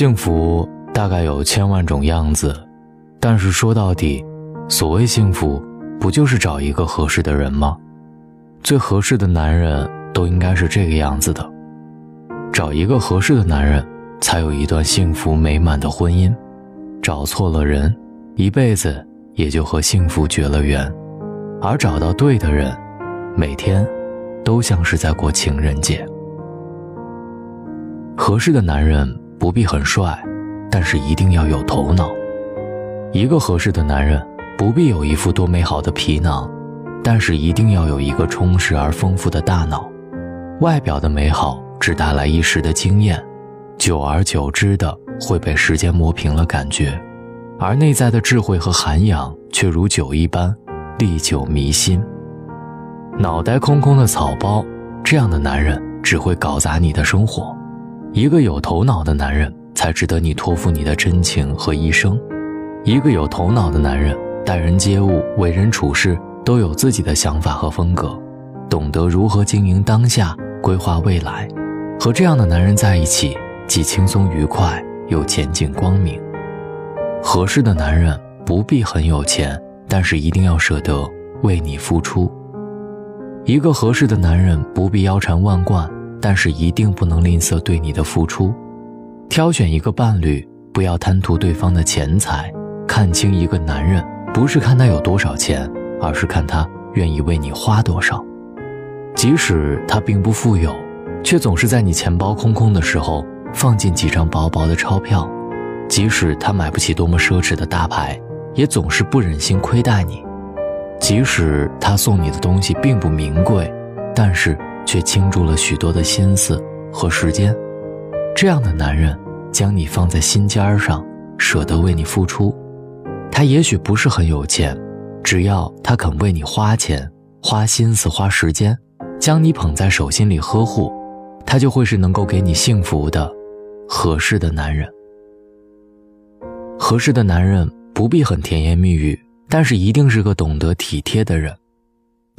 幸福大概有千万种样子，但是说到底，所谓幸福，不就是找一个合适的人吗？最合适的男人都应该是这个样子的。找一个合适的男人，才有一段幸福美满的婚姻。找错了人，一辈子也就和幸福绝了缘。而找到对的人，每天都像是在过情人节。合适的男人不必很帅，但是一定要有头脑。一个合适的男人不必有一副多美好的皮囊，但是一定要有一个充实而丰富的大脑。外表的美好只带来一时的惊艳，久而久之的会被时间磨平了感觉，而内在的智慧和涵养却如酒一般，历久弥新。脑袋空空的草包，这样的男人只会搞砸你的生活。一个有头脑的男人，才值得你托付你的真情和一生。一个有头脑的男人，待人接物、为人处事都有自己的想法和风格，懂得如何经营当下、规划未来。和这样的男人在一起，既轻松愉快，又前景光明。合适的男人不必很有钱，但是一定要舍得为你付出。一个合适的男人不必腰缠万贯。但是一定不能吝啬对你的付出，挑选一个伴侣，不要贪图对方的钱财。看清一个男人，不是看他有多少钱，而是看他愿意为你花多少。即使他并不富有，却总是在你钱包空空的时候放进几张薄薄的钞票；即使他买不起多么奢侈的大牌，也总是不忍心亏待你；即使他送你的东西并不名贵，但是。却倾注了许多的心思和时间，这样的男人将你放在心尖上，舍得为你付出。他也许不是很有钱，只要他肯为你花钱、花心思、花时间，将你捧在手心里呵护，他就会是能够给你幸福的合适的男人。合适的男人不必很甜言蜜语，但是一定是个懂得体贴的人。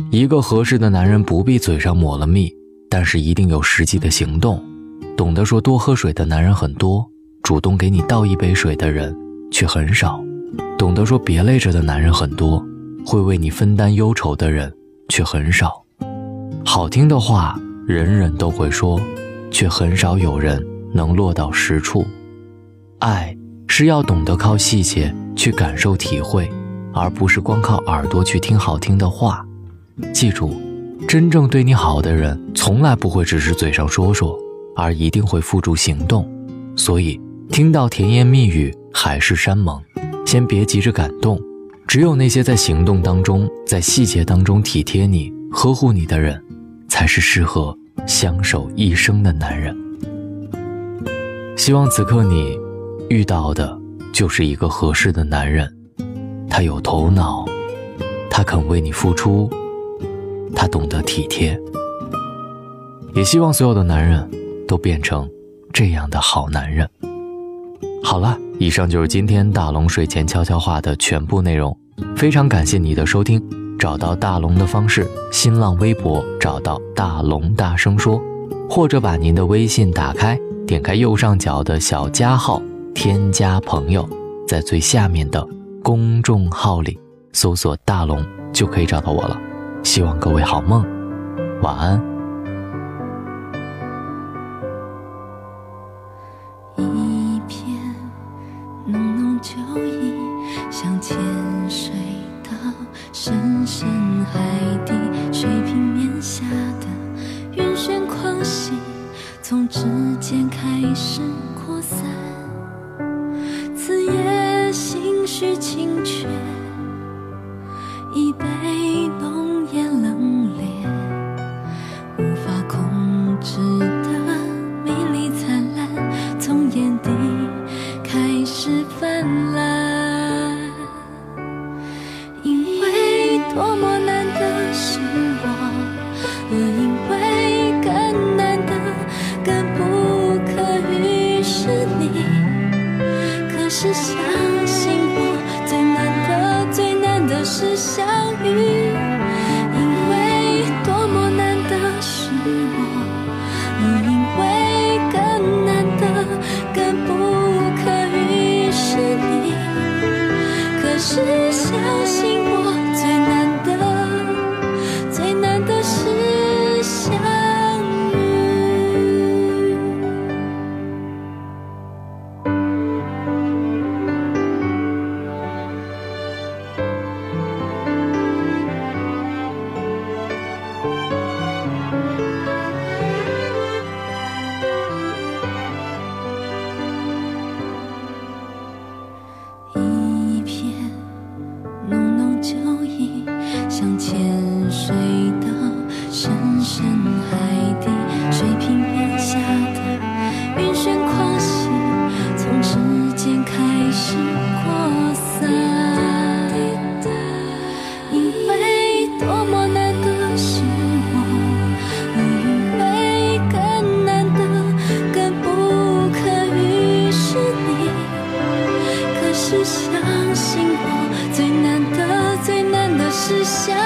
一个合适的男人不必嘴上抹了蜜，但是一定有实际的行动。懂得说多喝水的男人很多，主动给你倒一杯水的人却很少。懂得说别累着的男人很多，会为你分担忧愁的人却很少。好听的话人人都会说，却很少有人能落到实处。爱是要懂得靠细节去感受体会，而不是光靠耳朵去听好听的话。记住，真正对你好的人，从来不会只是嘴上说说，而一定会付诸行动。所以，听到甜言蜜语，海誓山盟，先别急着感动。只有那些在行动当中，在细节当中体贴你、呵护你的人，才是适合相守一生的男人。希望此刻你遇到的，就是一个合适的男人。他有头脑，他肯为你付出。他懂得体贴，也希望所有的男人都变成这样的好男人。好了，以上就是今天大龙睡前悄悄话的全部内容，非常感谢你的收听。找到大龙的方式：新浪微博找到大龙大声说，或者把您的微信打开，点开右上角的小加号，添加朋友，在最下面的公众号里搜索大龙，就可以找到我了。希望各位好梦，晚安。一片浓浓酒意，像潜水到深深海底，水平面下的晕眩狂喜，从指尖开始是。只想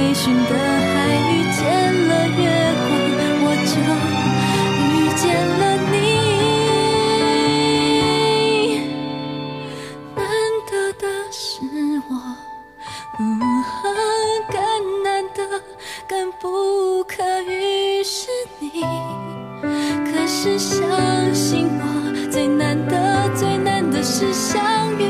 微醺的海遇见了月光，我？就遇见了你。难得的是我，嗯，更难得，更不可遇是你。可是相信我，最难得，最难的是相遇。